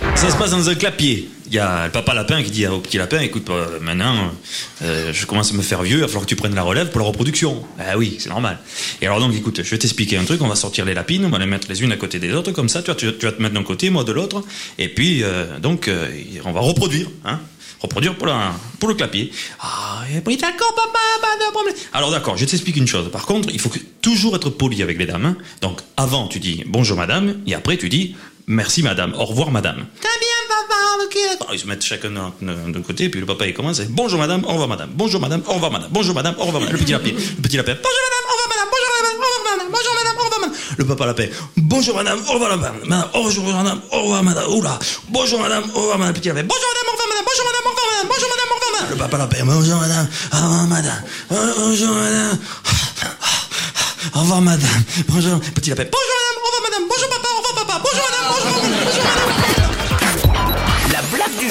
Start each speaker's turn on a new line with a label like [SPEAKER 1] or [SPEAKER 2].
[SPEAKER 1] Ça se passe dans un clapier. Il y a le papa lapin qui dit au petit lapin écoute, euh, maintenant, euh, je commence à me faire vieux, il va falloir que tu prennes la relève pour la reproduction. Ah oui, c'est normal. Et alors donc, écoute, je vais t'expliquer un truc, on va sortir les lapines, on va les mettre les unes à côté des autres, comme ça, tu vas, te mettre d'un côté, moi de l'autre, et puis, euh, donc, euh, on va reproduire, hein reproduire pour, la, pour le clapier. Ah, puis d'accord, papa, pas de problème. Alors d'accord, je t'explique une chose. Par contre, il faut toujours être poli avec les dames. hein. Donc avant, tu dis bonjour madame, et après tu dis merci madame, au revoir madame. Très bien, papa, ok. Ils se mettent chacun d'un côté, puis le papa il commence, bonjour madame, au revoir madame, bonjour madame, au revoir madame, bonjour madame, au revoir madame. Le petit lapin, le petit lapin, bonjour madame, au revoir madame, bonjour madame, au revoir madame, bonjour madame, au revoir madame. Le papa lapin, bonjour madame, au revoir madame, madame, bonjour madame, au revoir madame, oula, bonjour madame, au revoir madame, petit lapin, bonjour madame, au revoir madame, bonjour madame, au revoir madame, bonjour madame, au revoir madame. Le papa lapin, bonjour madame, au revoir madame, bonjour madame. Au revoir madame, bonjour, petit lapin, bonjour madame, au revoir madame, bonjour papa, au revoir papa, bonjour